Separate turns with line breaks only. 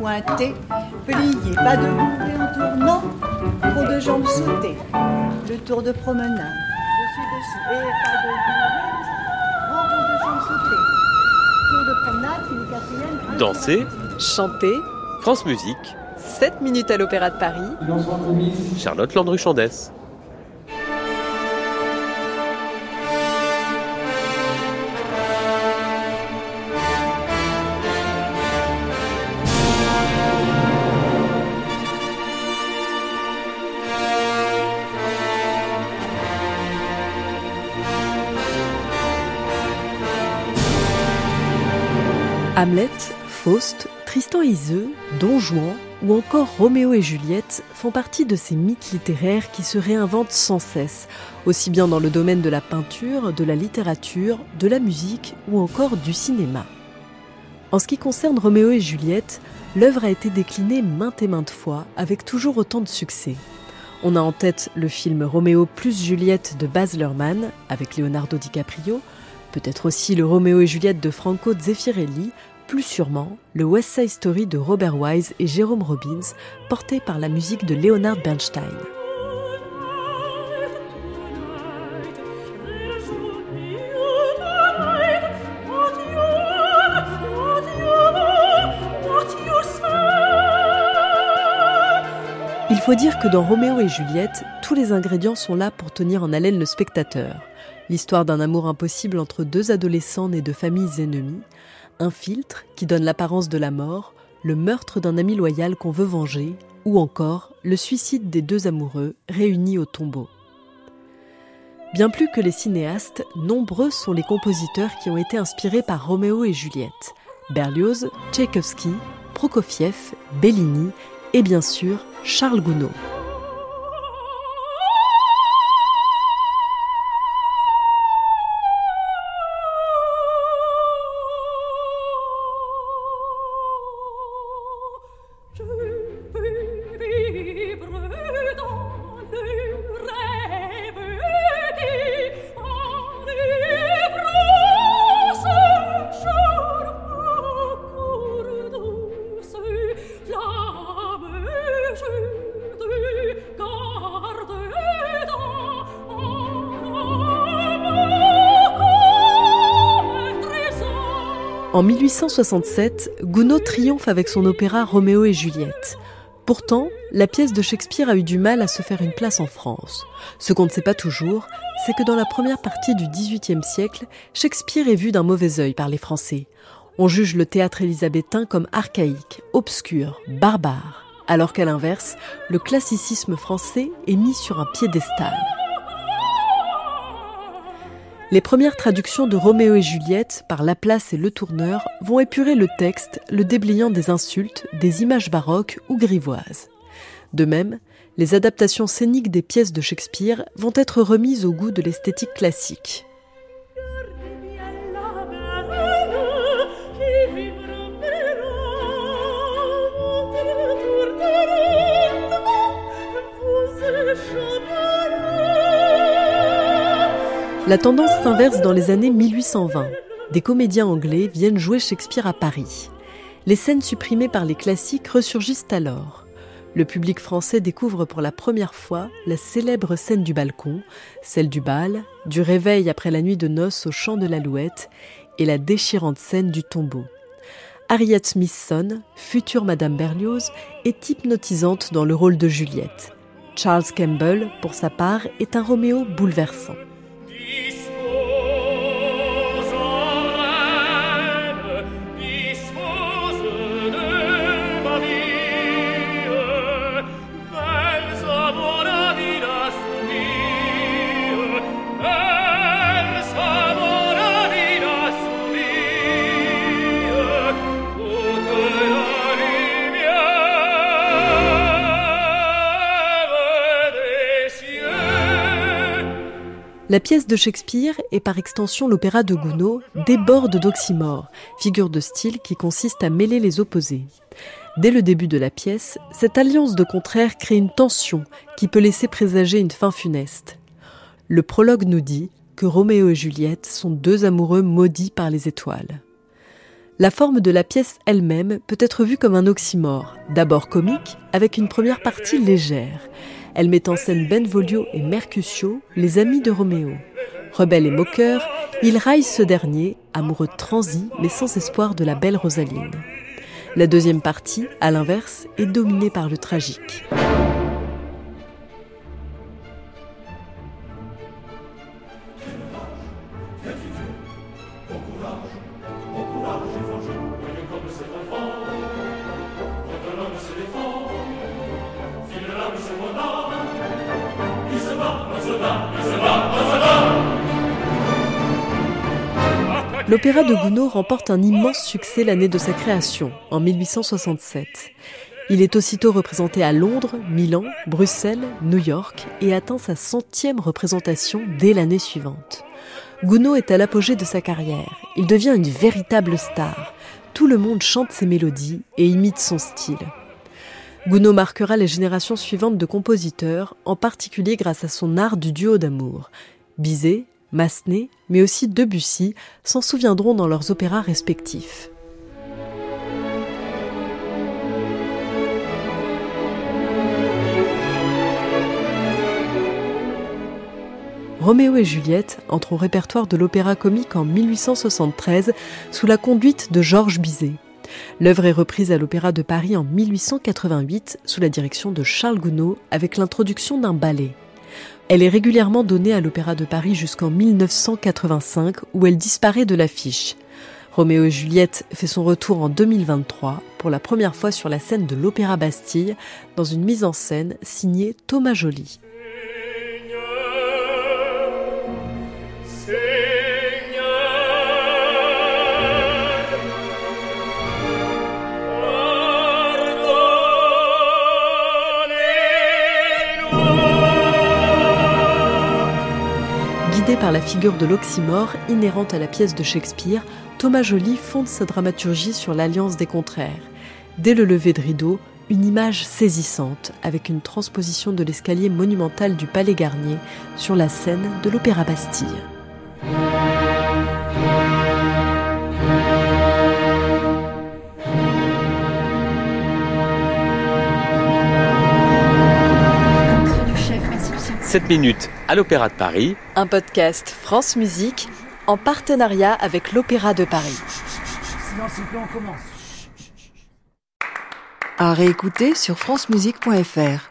pointer, plier, pas de monter en tournant, pour deux jambes sautées, le tour de promenade, dessus, dessus, et pas de rond pour deux jambes sautées, tour de promenade, une quatrième.
Danser,
Chanter.
France Musique,
7 minutes à l'Opéra de Paris.
Charlotte Landru-Chandès.
Hamlet, Faust, Tristan et Iseult, Don Juan ou encore Roméo et Juliette font partie de ces mythes littéraires qui se réinventent sans cesse, aussi bien dans le domaine de la peinture, de la littérature, de la musique ou encore du cinéma. En ce qui concerne Roméo et Juliette, l'œuvre a été déclinée maintes et maintes fois avec toujours autant de succès. On a en tête le film Roméo plus Juliette de Baz Luhrmann avec Leonardo DiCaprio, peut-être aussi le Roméo et Juliette de Franco Zeffirelli, plus sûrement le West Side Story de Robert Wise et Jérôme Robbins, porté par la musique de Leonard Bernstein. Il faut dire que dans Roméo et Juliette, tous les ingrédients sont là pour tenir en haleine le spectateur. L'histoire d'un amour impossible entre deux adolescents nés de familles ennemies, un filtre qui donne l'apparence de la mort, le meurtre d'un ami loyal qu'on veut venger, ou encore le suicide des deux amoureux réunis au tombeau. Bien plus que les cinéastes, nombreux sont les compositeurs qui ont été inspirés par Roméo et Juliette. Berlioz, Tchaïkovski, Prokofiev, Bellini et bien sûr Charles Gounod. En 1867, Gounod triomphe avec son opéra Roméo et Juliette. Pourtant, la pièce de Shakespeare a eu du mal à se faire une place en France. Ce qu'on ne sait pas toujours, c'est que dans la première partie du XVIIIe siècle, Shakespeare est vu d'un mauvais œil par les Français. On juge le théâtre élisabétain comme archaïque, obscur, barbare, alors qu'à l'inverse, le classicisme français est mis sur un piédestal. Les premières traductions de Roméo et Juliette par Laplace et Le Tourneur vont épurer le texte, le déblayant des insultes, des images baroques ou grivoises. De même, les adaptations scéniques des pièces de Shakespeare vont être remises au goût de l'esthétique classique. La tendance s'inverse dans les années 1820. Des comédiens anglais viennent jouer Shakespeare à Paris. Les scènes supprimées par les classiques ressurgissent alors. Le public français découvre pour la première fois la célèbre scène du balcon, celle du bal, du réveil après la nuit de noces au chant de l'alouette et la déchirante scène du tombeau. Harriet Smithson, future Madame Berlioz, est hypnotisante dans le rôle de Juliette. Charles Campbell, pour sa part, est un Roméo bouleversant.
La
pièce de Shakespeare, et par extension l'opéra de Gounod, déborde d'oxymore, figure de style qui consiste à mêler les opposés. Dès le début de la pièce, cette alliance de contraires crée une tension qui peut laisser présager une fin funeste. Le prologue nous dit que Roméo et Juliette sont deux amoureux maudits par les étoiles. La forme de la pièce elle-même peut être vue comme un oxymore, d'abord comique, avec une première partie légère. Elle met en scène Benvolio et Mercutio, les amis de Roméo. Rebelle et moqueur, il raille ce dernier, amoureux transi mais sans espoir de la belle Rosaline. La deuxième partie, à l'inverse, est dominée par le tragique. L'opéra de Gounod remporte un immense succès l'année de sa création, en 1867. Il est aussitôt représenté à Londres, Milan, Bruxelles, New York et atteint sa centième représentation dès l'année suivante. Gounod est à l'apogée de sa carrière. Il devient une véritable star. Tout le monde chante ses mélodies et imite son style. Gounod marquera les générations suivantes de compositeurs, en particulier grâce à son art du duo d'amour. Massenet, mais aussi Debussy, s'en souviendront dans leurs opéras respectifs. Roméo et Juliette entre au répertoire de l'opéra comique en 1873 sous la conduite de Georges Bizet. L'œuvre est reprise à l'Opéra de Paris en 1888 sous la direction de Charles Gounod avec l'introduction d'un ballet. Elle est régulièrement donnée à l'Opéra de Paris jusqu'en 1985 où elle disparaît de l'affiche. Roméo et Juliette fait son retour en 2023 pour la première fois sur la scène de l'Opéra Bastille dans une mise en scène signée Thomas Joly. Par la figure de l'oxymore inhérente à la pièce de Shakespeare, Thomas Joly fonde sa dramaturgie sur l'alliance des contraires. Dès le lever de rideau, une image saisissante avec une transposition de l'escalier monumental du Palais Garnier sur la scène de l'Opéra Bastille.
Cette minutes à l'Opéra de Paris.
Un podcast France Musique en partenariat avec l'Opéra de Paris.
À réécouter sur francemusique.fr.